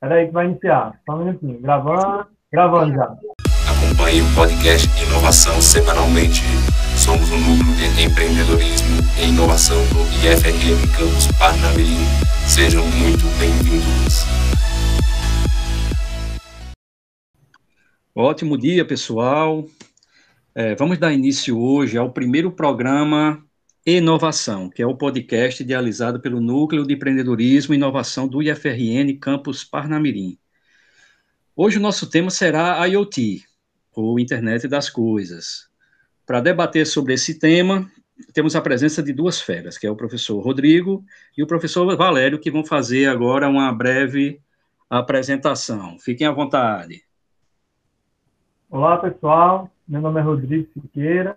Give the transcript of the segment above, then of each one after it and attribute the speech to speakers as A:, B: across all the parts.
A: Peraí que vai iniciar. Só um minutinho. Gravando. Gravando já.
B: Acompanhe o podcast Inovação semanalmente. Somos um núcleo de empreendedorismo e inovação do IFRM Campus Parnamirim. Sejam muito bem-vindos.
C: Ótimo dia, pessoal. É, vamos dar início hoje ao primeiro programa Inovação, que é o podcast idealizado pelo Núcleo de Empreendedorismo e Inovação do IFRN Campus Parnamirim. Hoje o nosso tema será IoT, ou Internet das Coisas. Para debater sobre esse tema, temos a presença de duas feras, que é o professor Rodrigo e o professor Valério, que vão fazer agora uma breve apresentação. Fiquem à vontade.
A: Olá, pessoal. Meu nome é Rodrigo Siqueira,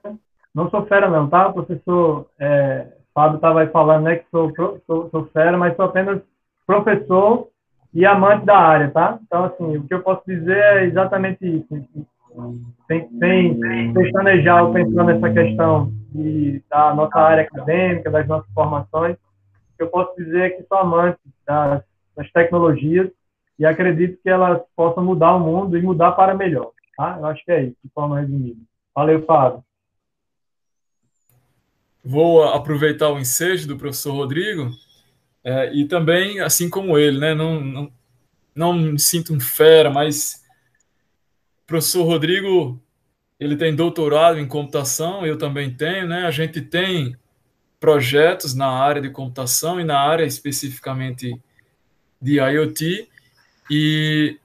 A: não sou fera não, tá? O professor é, Fábio estava aí falando, né, que sou, sou, sou fera, mas sou apenas professor e amante da área, tá? Então, assim, o que eu posso dizer é exatamente isso. Sem, sem, sem pestanejar ou pensando nessa questão de, da nossa área acadêmica, das nossas formações, o que eu posso dizer é que sou amante das, das tecnologias e acredito que elas possam mudar o mundo e mudar para melhor, tá? Eu acho que é isso, de forma resumida. Valeu, Fábio.
D: Vou aproveitar o ensejo do professor Rodrigo é, e também, assim como ele, né, não, não, não me sinto um fera, mas o professor Rodrigo ele tem doutorado em computação, eu também tenho, né? A gente tem projetos na área de computação e na área especificamente de IoT e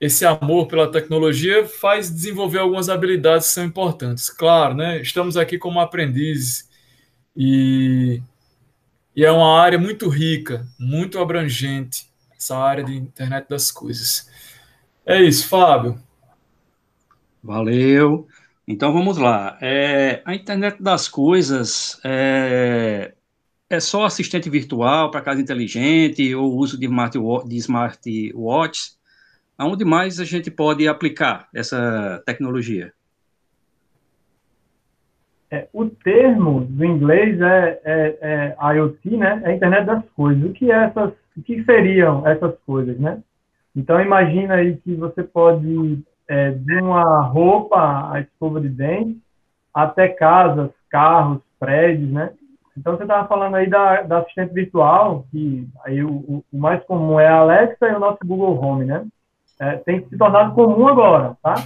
D: esse amor pela tecnologia faz desenvolver algumas habilidades que são importantes. Claro, né? Estamos aqui como aprendizes e, e é uma área muito rica, muito abrangente, essa área de internet das coisas. É isso, Fábio.
C: Valeu. Então vamos lá. É, a internet das coisas é, é só assistente virtual para casa inteligente ou uso de, smart, de smartwatches? Aonde mais a gente pode aplicar essa tecnologia?
A: É, o termo do inglês é, é, é, IoT, né? É a internet das coisas. O que é essas, o que seriam essas coisas, né? Então imagina aí que você pode é, de uma roupa, a escova de dente, até casas, carros, prédios, né? Então você estava falando aí da, da, assistente virtual, que aí o, o, mais comum é a Alexa e o nosso Google Home, né? É, tem se tornado comum agora, tá?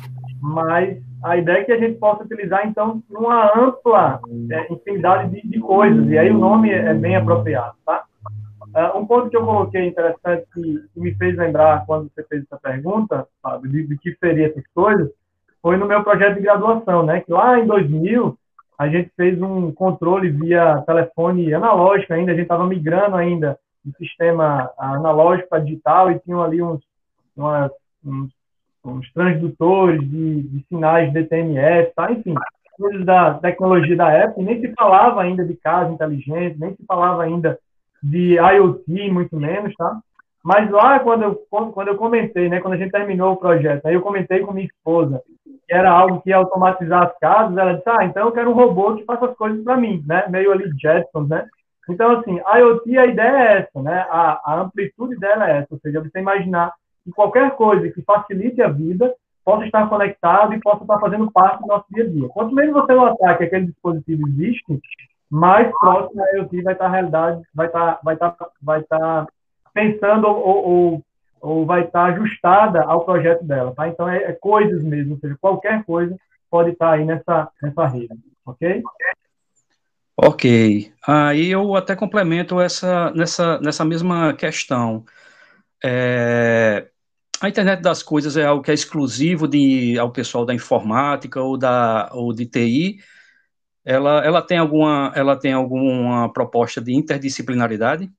A: Mas a ideia é que a gente possa utilizar, então, uma ampla é, infinidade de, de, coisas, e aí o nome é, bem apropriado, tá? Uh, um ponto que eu coloquei interessante que, que, me fez lembrar quando você fez essa pergunta, sabe, de, de que seria essas coisas, foi no meu projeto de graduação, né? Que lá em 2000 a gente fez um controle via telefone analógico ainda, a gente estava migrando ainda do sistema analógico para digital e tinham ali uns, umas, uns os transdutores de, de sinais DTMS, tá? enfim, coisas da tecnologia da época, nem se falava ainda de casa inteligente, nem se falava ainda de IoT, muito menos, tá? Mas lá, quando eu, quando eu comentei, né, quando a gente terminou o projeto, aí eu comentei com minha esposa que era algo que ia automatizar as casas, ela disse, ah, então eu quero um robô que faça as coisas para mim, né? Meio ali Jetsons, né? Então, assim, IoT, a ideia é essa, né? A, a amplitude dela é essa, ou seja, você imaginar que qualquer coisa que facilite a vida possa estar conectado e possa estar fazendo parte do nosso dia a dia. Quanto menos você notar que aquele dispositivo existe, mais próximo a IoT vai estar a realidade, vai estar, vai estar, vai estar pensando ou, ou, ou vai estar ajustada ao projeto dela, tá? Então é, é, coisas mesmo, ou seja, qualquer coisa pode estar aí nessa, nessa rede, ok?
C: Ok. Aí eu até complemento essa nessa, nessa mesma questão. É, a internet das coisas é algo que é exclusivo de, ao pessoal da informática ou, da, ou de TI. Ela, ela, tem alguma, ela tem alguma proposta de interdisciplinaridade?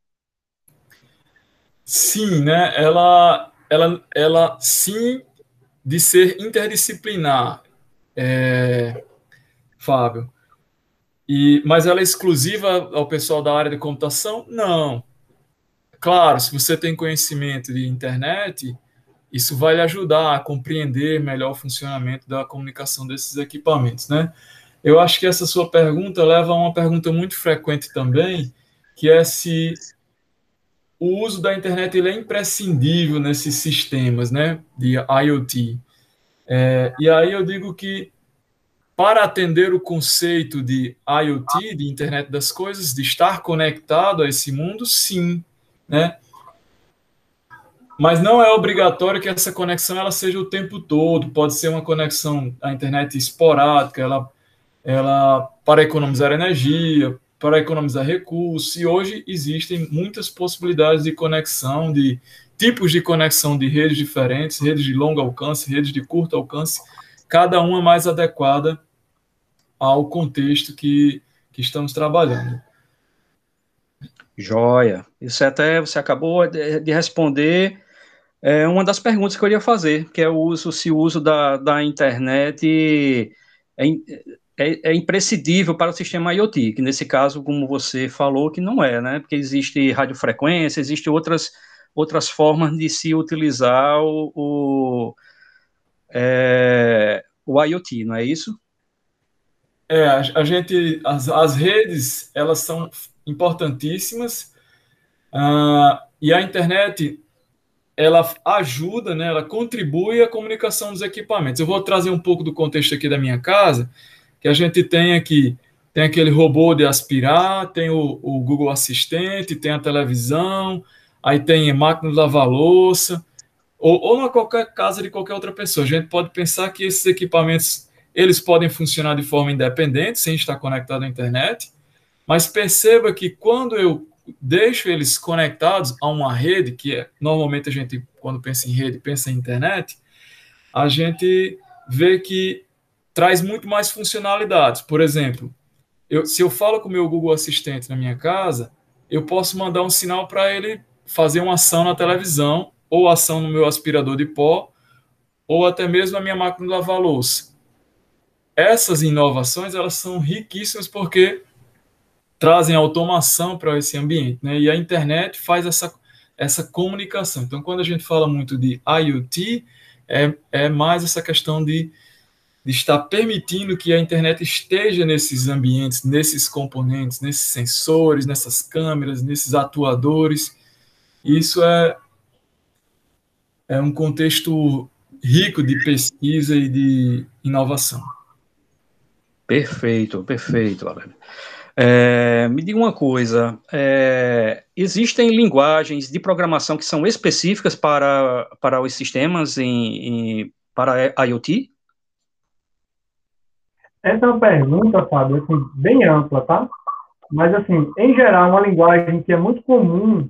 D: Sim, né? Ela, ela, ela sim, de ser interdisciplinar, é, Fábio. E, mas ela é exclusiva ao pessoal da área de computação? Não. Claro, se você tem conhecimento de internet, isso vai lhe ajudar a compreender melhor o funcionamento da comunicação desses equipamentos, né? Eu acho que essa sua pergunta leva a uma pergunta muito frequente também, que é se o uso da internet ele é imprescindível nesses sistemas né, de IoT. É, e aí eu digo que para atender o conceito de IoT, de internet das coisas, de estar conectado a esse mundo, sim, né? Mas não é obrigatório que essa conexão ela seja o tempo todo. Pode ser uma conexão à internet esporádica, ela, ela para economizar energia, para economizar recursos. E hoje existem muitas possibilidades de conexão, de tipos de conexão de redes diferentes, redes de longo alcance, redes de curto alcance, cada uma mais adequada ao contexto que, que estamos trabalhando.
C: Joia. Isso é até você acabou de responder é uma das perguntas que eu iria fazer, que é o uso, se o uso da, da internet é, é, é, imprescindível para o sistema IoT, que nesse caso, como você falou, que não é, né? Porque existe radiofrequência, existe outras, outras formas de se utilizar o, o, é, o IoT, não é isso?
D: É, a, a gente, as, as redes, elas são importantíssimas, uh, e a internet ela ajuda, né, ela contribui à comunicação dos equipamentos. Eu vou trazer um pouco do contexto aqui da minha casa, que a gente tem aqui, tem aquele robô de aspirar, tem o, o Google Assistente, tem a televisão, aí tem máquina de lavar louça, ou, ou na qualquer casa de qualquer outra pessoa. A gente pode pensar que esses equipamentos eles podem funcionar de forma independente, sem estar conectado à internet, mas perceba que quando eu deixo eles conectados a uma rede, que é, normalmente a gente, quando pensa em rede, pensa em internet, a gente vê que traz muito mais funcionalidades. Por exemplo, eu, se eu falo com o meu Google Assistente na minha casa, eu posso mandar um sinal para ele fazer uma ação na televisão, ou ação no meu aspirador de pó, ou até mesmo na minha máquina de lavar louça. Essas inovações elas são riquíssimas porque trazem automação para esse ambiente, né? E a internet faz essa, essa comunicação. Então, quando a gente fala muito de IoT, é, é mais essa questão de, de estar permitindo que a internet esteja nesses ambientes, nesses componentes, nesses sensores, nessas câmeras, nesses atuadores. Isso é, é um contexto rico de pesquisa e de inovação.
C: Perfeito, perfeito, Alan. É, me diga uma coisa: é, existem linguagens de programação que são específicas para, para os sistemas em, em, para IoT?
A: Essa é uma pergunta, Fábio, assim, bem ampla, tá? Mas, assim, em geral, uma linguagem que é muito comum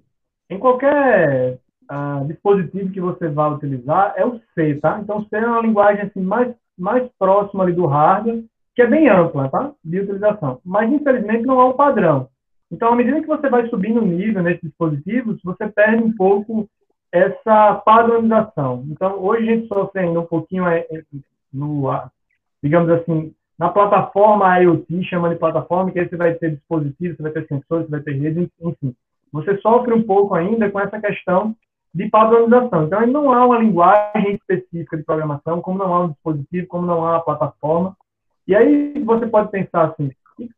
A: em qualquer uh, dispositivo que você vá utilizar é o C, tá? Então, C é uma linguagem assim, mais, mais próxima ali do hardware que é bem ampla, tá? De utilização. Mas, infelizmente, não há um padrão. Então, à medida que você vai subindo o nível nesses dispositivos, você perde um pouco essa padronização. Então, hoje a gente sofre ainda um pouquinho é, é, no, digamos assim, na plataforma IoT, chama de plataforma, que aí você vai ter dispositivos, você vai ter sensores, você vai ter redes, enfim. Você sofre um pouco ainda com essa questão de padronização. Então, não há uma linguagem específica de programação, como não há um dispositivo, como não há uma plataforma. E aí você pode pensar assim,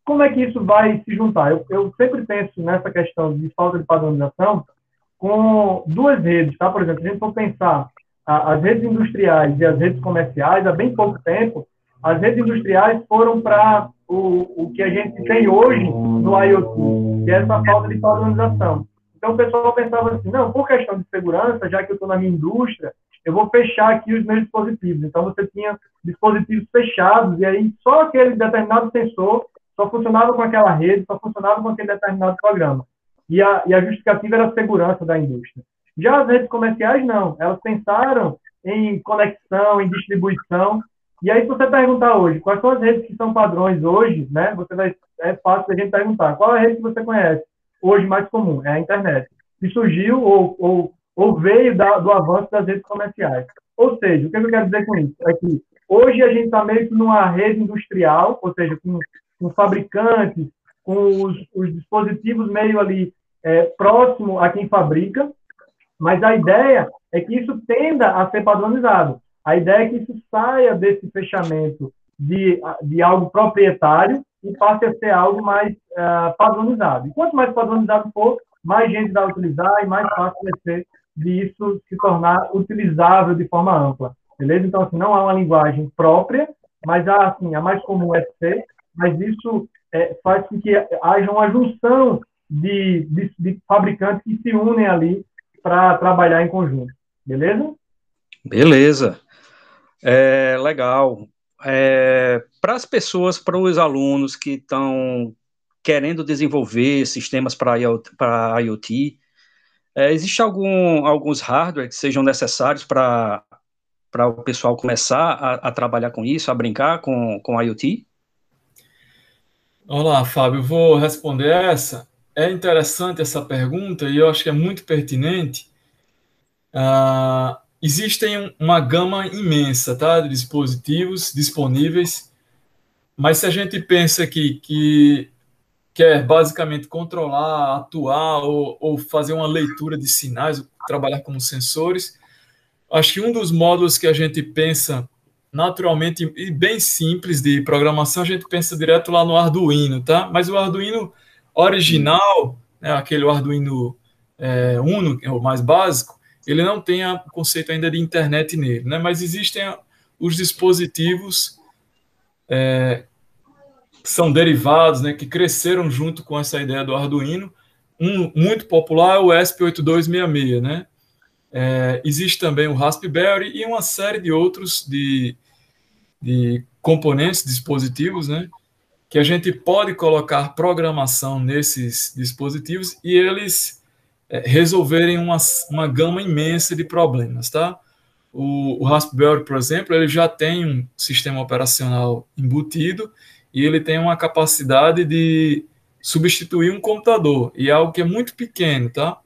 A: como é que isso vai se juntar? Eu, eu sempre penso nessa questão de falta de padronização com duas redes, tá? Por exemplo, a gente for pensar a, as redes industriais e as redes comerciais, há bem pouco tempo, as redes industriais foram para o, o que a gente tem hoje no IoT, que é essa falta de padronização. Então, o pessoal pensava assim, não, por questão de segurança, já que eu estou na minha indústria, eu vou fechar aqui os meus dispositivos. Então, você tinha dispositivos fechados, e aí só aquele determinado sensor só funcionava com aquela rede, só funcionava com aquele determinado programa. E a, e a justificativa era a segurança da indústria. Já as redes comerciais, não. Elas pensaram em conexão, em distribuição. E aí, se você perguntar hoje, quais são as redes que são padrões hoje, né? Você vai, é fácil a gente perguntar. Qual é a rede que você conhece hoje mais comum? É a internet. Que surgiu ou, ou ou veio da, do avanço das redes comerciais. Ou seja, o que eu quero dizer com isso? É que hoje a gente está meio que numa rede industrial, ou seja, com, com fabricantes, com os, os, dispositivos meio ali é, próximo a quem fabrica, mas a ideia é que isso tenda a ser padronizado. A ideia é que isso saia desse fechamento de, de algo proprietário e passe a ser algo mais uh, padronizado. E quanto mais padronizado for, mais gente vai utilizar e mais fácil vai ser de isso se tornar utilizável de forma ampla. Beleza? Então, assim, não há uma linguagem própria, mas há, assim, a mais comum é C, mas isso é, faz com que haja uma junção de, de, de fabricantes que se unem ali para trabalhar em conjunto. Beleza?
C: Beleza. É, legal. É, para as pessoas, para os alunos que estão querendo desenvolver sistemas para IoT, é, existe algum, alguns hardware que sejam necessários para o pessoal começar a, a, trabalhar com isso, a brincar com, com IoT?
D: Olá, Fábio, vou responder essa. É interessante essa pergunta e eu acho que é muito pertinente. Uh, existem uma gama imensa tá, de dispositivos disponíveis, mas se a gente pensa que, que quer basicamente controlar, atuar ou, ou fazer uma leitura de sinais, trabalhar como sensores, acho que um dos módulos que a gente pensa naturalmente e bem simples de programação, a gente pensa direto lá no Arduino, tá? Mas o Arduino original, né, aquele Arduino é, Uno, que é o mais básico, ele não tem o conceito ainda de internet nele, né? Mas existem os dispositivos é, são derivados, né, que cresceram junto com essa ideia do Arduino. Um muito popular é o ESP8266, né? É, existe também o Raspberry e uma série de outros de, de componentes, dispositivos, né? Que a gente pode colocar programação nesses dispositivos e eles é, resolverem uma, uma gama imensa de problemas, tá? O, o, Raspberry, por exemplo, ele já tem um sistema operacional embutido e ele tem uma capacidade de substituir um computador, e é algo que é muito pequeno, tá?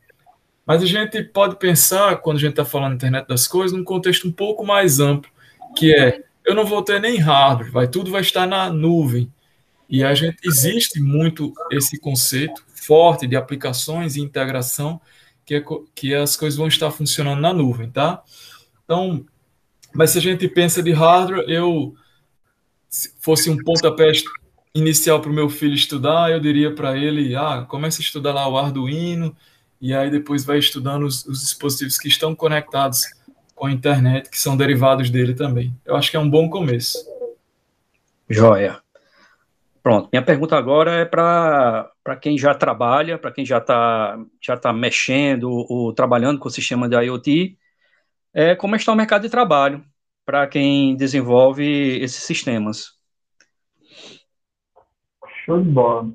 D: Mas a gente pode pensar, quando a gente está falando internet das coisas, num contexto um pouco mais amplo, que é, eu não vou ter nem hardware, vai, tudo vai estar na nuvem. E a gente existe muito esse conceito forte de aplicações e integração que, é, que as coisas vão estar funcionando na nuvem, tá? Então, mas se a gente pensa de hardware, eu fosse um pontapé inicial para o meu filho estudar, eu diria para ele, ah, comece a estudar lá o Arduino e aí depois vai estudando os, os dispositivos que estão conectados com a internet, que são derivados dele também. Eu acho que é um bom começo.
C: Joia. Pronto, minha pergunta agora é para quem já trabalha, para quem já está já tá mexendo ou trabalhando com o sistema de IoT, é, como está o mercado de trabalho para quem desenvolve esses sistemas?
A: Show de bola.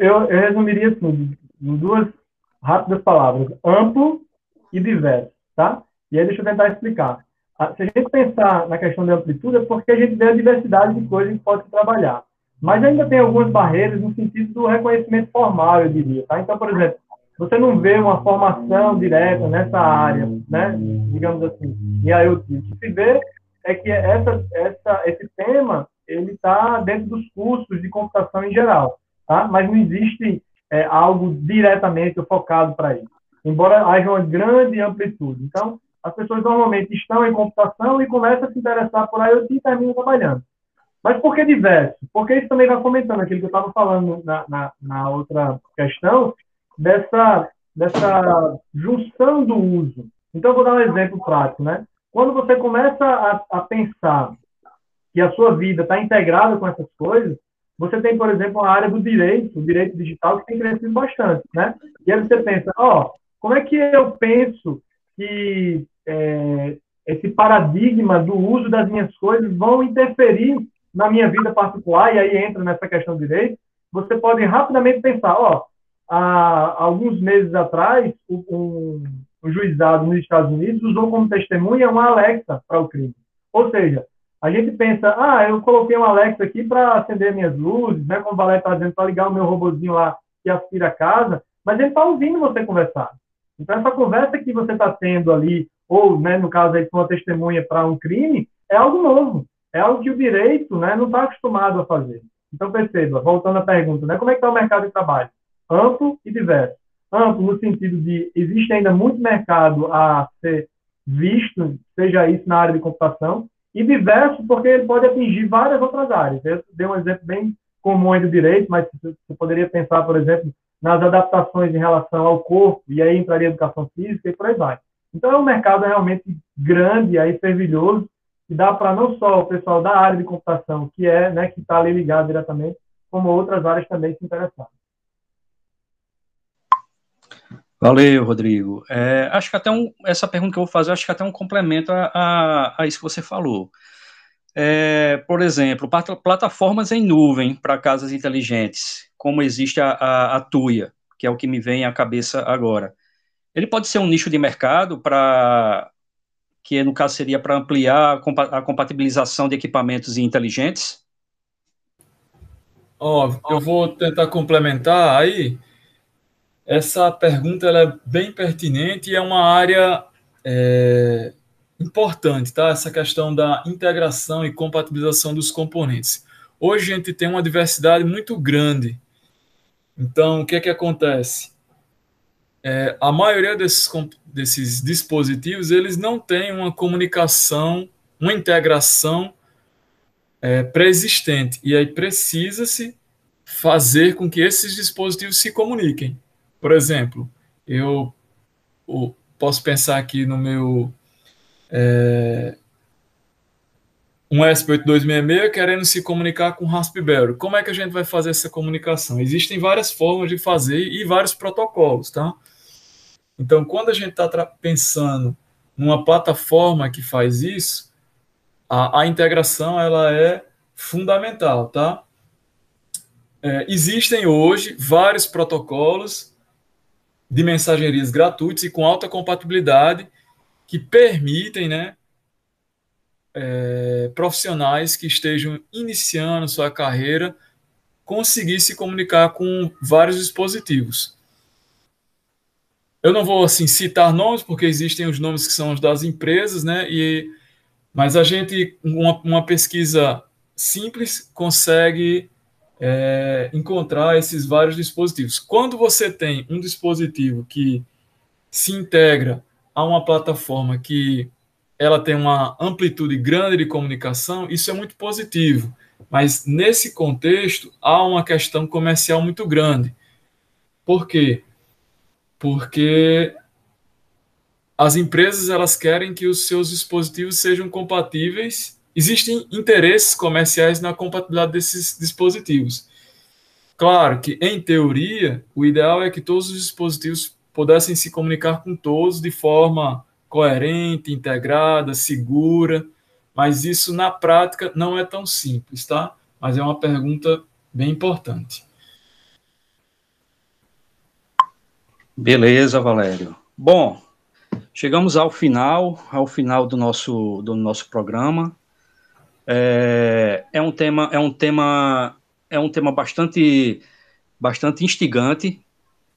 A: Eu, eu resumiria assim, em duas rápidas palavras, amplo e diverso, tá? E aí deixa eu tentar explicar. Se a gente pensar na questão de amplitude, é porque a gente vê a diversidade de coisas que pode trabalhar. Mas ainda tem algumas barreiras no sentido do reconhecimento formal, eu diria. Tá? Então, por exemplo, você não vê uma formação direta nessa área, né? digamos assim, em IoT. O que se vê é que essa, essa, esse tema ele está dentro dos cursos de computação em geral, tá? mas não existe é, algo diretamente focado para isso, embora haja uma grande amplitude. Então, as pessoas normalmente estão em computação e começam a se interessar por IoT e terminam trabalhando. Mas por que diverso? Porque isso também vai comentando aquilo que eu estava falando na, na, na, outra questão, dessa, dessa junção do uso. Então, eu vou dar um exemplo prático. Né? Quando você começa a, a pensar que a sua vida está integrada com essas coisas, você tem, por exemplo, a área do direito, o direito digital, que tem crescido bastante. Né? E aí você pensa, ó, oh, como é que eu penso que é, esse paradigma do uso das minhas coisas vão interferir na minha vida particular, e aí entra nessa questão de direito, você pode rapidamente pensar, ó, há alguns meses atrás, um, um juizado nos Estados Unidos usou como testemunha uma Alexa para o crime. Ou seja, a gente pensa, ah, eu coloquei uma Alexa aqui para acender minhas luzes, né, como o Valé está dizendo, para ligar o meu robozinho lá que aspira a casa, mas ele está ouvindo você conversar. Então, essa conversa que você está tendo ali, ou, né, no caso aí, uma testemunha para um crime, é algo novo é algo que o direito né, não está acostumado a fazer. Então, perceba, voltando à pergunta, né, como é que está o mercado de trabalho? Amplo e diverso. Amplo no sentido de existe ainda muito mercado a ser visto, seja isso na área de computação, e diverso porque ele pode atingir várias outras áreas. Eu dei um exemplo bem comum aí do direito, mas você poderia pensar, por exemplo, nas adaptações em relação ao corpo, e aí entraria educação física e por aí vai. Então, é um mercado realmente grande, aí fervilhoso, que dá para não só o pessoal da área de computação, que é, né, que está ali ligado diretamente, como outras áreas também se interessarem.
C: Valeu, Rodrigo. É, acho que até um, essa pergunta que eu vou fazer, acho que até um complemento a, a, a isso que você falou. É, por exemplo, plataformas em nuvem para casas inteligentes, como existe a, a, a Tuya, que é o que me vem à cabeça agora. Ele pode ser um nicho de mercado para que no caso seria para ampliar a compatibilização de equipamentos inteligentes?
D: Ó, oh, eu vou tentar complementar aí. Essa pergunta é bem pertinente e é uma área é, importante, tá? Essa questão da integração e compatibilização dos componentes. Hoje a gente tem uma diversidade muito grande. Então, o que é que acontece? É, a maioria desses, desses dispositivos eles não têm uma comunicação, uma integração é, pré-existente. E aí precisa-se fazer com que esses dispositivos se comuniquem. Por exemplo, eu, eu posso pensar aqui no meu é, um ESP8266 querendo se comunicar com Raspberry. Como é que a gente vai fazer essa comunicação? Existem várias formas de fazer e vários protocolos, tá? Então, quando a gente está pensando numa plataforma que faz isso, a, a integração ela é fundamental, tá? É, existem hoje vários protocolos de mensagerias gratuitos e com alta compatibilidade que permitem, né, é, profissionais que estejam iniciando sua carreira conseguir se comunicar com vários dispositivos. Eu não vou assim citar nomes porque existem os nomes que são os das empresas, né? E mas a gente uma, uma pesquisa simples consegue é, encontrar esses vários dispositivos. Quando você tem um dispositivo que se integra a uma plataforma que ela tem uma amplitude grande de comunicação, isso é muito positivo. Mas nesse contexto há uma questão comercial muito grande. Por quê? Porque as empresas elas querem que os seus dispositivos sejam compatíveis Existem interesses comerciais na compatibilidade desses dispositivos. Claro que, em teoria, o ideal é que todos os dispositivos pudessem se comunicar com todos de forma coerente, integrada, segura, mas isso na prática não é tão simples, tá? Mas é uma pergunta bem importante.
C: Beleza, Valério. Bom, chegamos ao final, ao final do nosso, do nosso programa. É, é um tema, é um tema, é um tema bastante, bastante instigante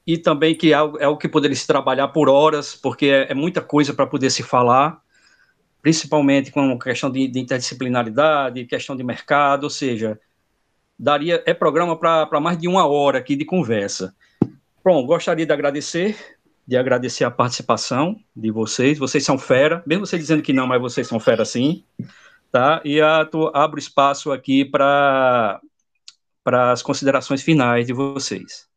C: e também que é, é o que poderia se trabalhar por horas, porque é, é muita coisa para poder se falar, principalmente com questão de, de, interdisciplinaridade, questão de mercado, ou seja, daria é programa para mais de uma hora aqui de conversa. Bom, gostaria de agradecer, de agradecer a participação de vocês. Vocês são fera, mesmo você dizendo que não, mas vocês são fera sim tá? E a, tu, abro espaço aqui para as considerações finais de vocês.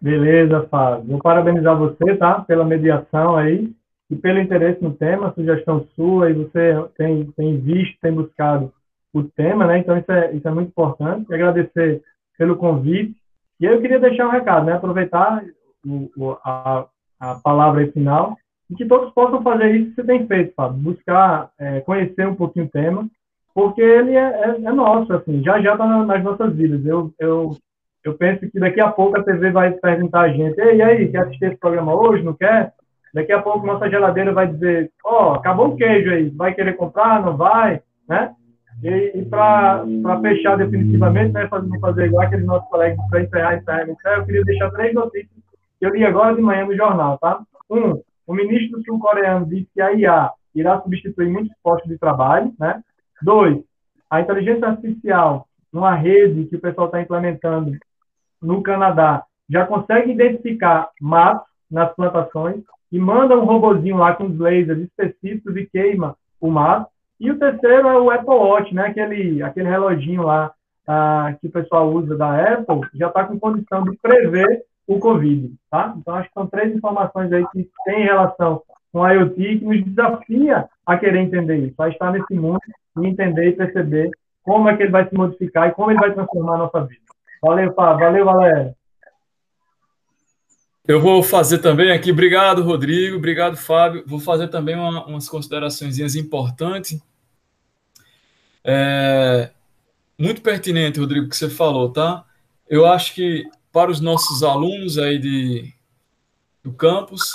A: Beleza, Fábio. Vou parabenizar você, tá? Pela mediação aí e pelo interesse no tema, sugestão sua, e você tem, tem visto, tem buscado o tema, né? Então, isso é, isso é muito importante. E agradecer pelo convite. E eu queria deixar um recado, né? Aproveitar o, o, a, a palavra final e que todos possam fazer isso que você tem feito, Fábio, buscar é, conhecer um pouquinho o tema, porque ele é, é, é nosso, assim, já já está nas nossas vidas. Eu, eu, eu penso que daqui a pouco a TV vai perguntar a gente, e aí, quer assistir esse programa hoje, não quer? Daqui a pouco nossa geladeira vai dizer, ó, oh, acabou o queijo aí, vai querer comprar, não vai, né? E, e para fechar definitivamente, né, fazer, fazer igual aqueles nossos colegas para encerrar, encerrar, encerrar, eu queria deixar três notícias que eu li agora de manhã no jornal, tá? Um, o ministro sul-coreano disse que a IA irá substituir muitos postos de trabalho, né? Dois, a inteligência artificial, numa rede que o pessoal está implementando no Canadá, já consegue identificar matos nas plantações e manda um robozinho lá com os lasers específicos e queima o mato. E o terceiro é o Apple Watch, né? Aquele, aquele reloginho lá ah, que o pessoal usa da Apple já está com condição de prever o Covid, tá? Então, acho que são três informações aí que têm relação com a IoT que nos desafia a querer entender isso, a estar nesse mundo e entender e perceber como é que ele vai se modificar e como ele vai transformar a nossa vida. Valeu, Fábio. Valeu, Valério.
D: Eu vou fazer também aqui, obrigado, Rodrigo, obrigado, Fábio. Vou fazer também uma, umas considerações importantes. É, muito pertinente, Rodrigo, que você falou, tá? Eu acho que para os nossos alunos aí de, do campus,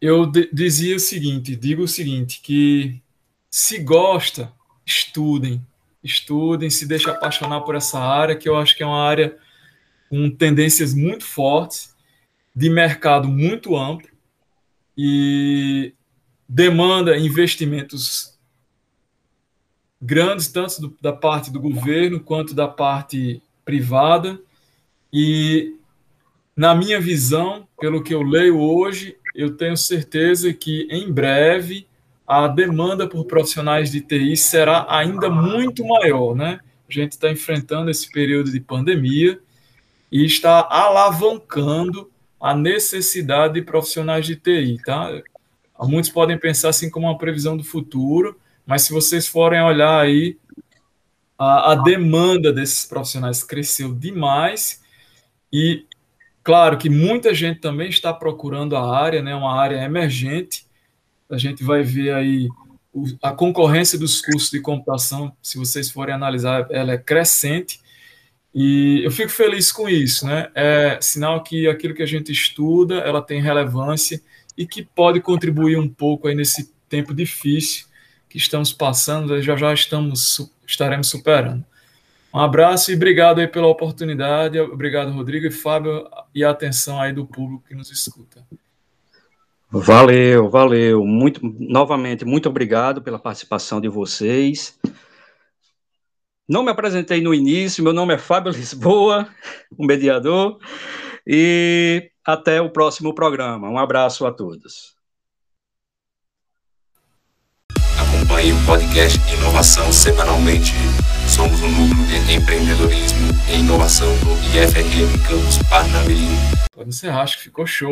D: eu dizia o seguinte, digo o seguinte, que se gosta, estudem, estudem, se deixem apaixonar por essa área, que eu acho que é uma área com tendências muito fortes, de mercado muito amplo e demanda investimentos grandes, tanto do, da parte do governo quanto da parte privada. E, na minha visão, pelo que eu leio hoje, eu tenho certeza que em breve a demanda por profissionais de TI será ainda muito maior, né? A gente está enfrentando esse período de pandemia e está alavancando a necessidade de profissionais de TI, tá? Muitos podem pensar assim como uma previsão do futuro, mas se vocês forem olhar aí, a, a demanda desses profissionais cresceu demais e claro que muita gente também está procurando a área, né? Uma área emergente. A gente vai ver aí a concorrência dos cursos de computação, se vocês forem analisar, ela é crescente e eu fico feliz com isso, né? É sinal que aquilo que a gente estuda, ela tem relevância e que pode contribuir um pouco aí nesse tempo difícil que estamos passando, já já estamos estaremos superando. Um abraço e obrigado aí pela oportunidade. Obrigado, Rodrigo e Fábio, e a atenção aí do público que nos escuta.
C: Valeu, valeu. Muito, novamente, muito obrigado pela participação de vocês. Não me apresentei no início, meu nome é Fábio Lisboa, o mediador, e até o próximo programa. Um abraço a todos.
B: Acompanhe o podcast Inovação semanalmente. Somos o núcleo de empreendedorismo e inovação do IFRM Campus Parnamirim.
D: Pode encerrar, acho que ficou show.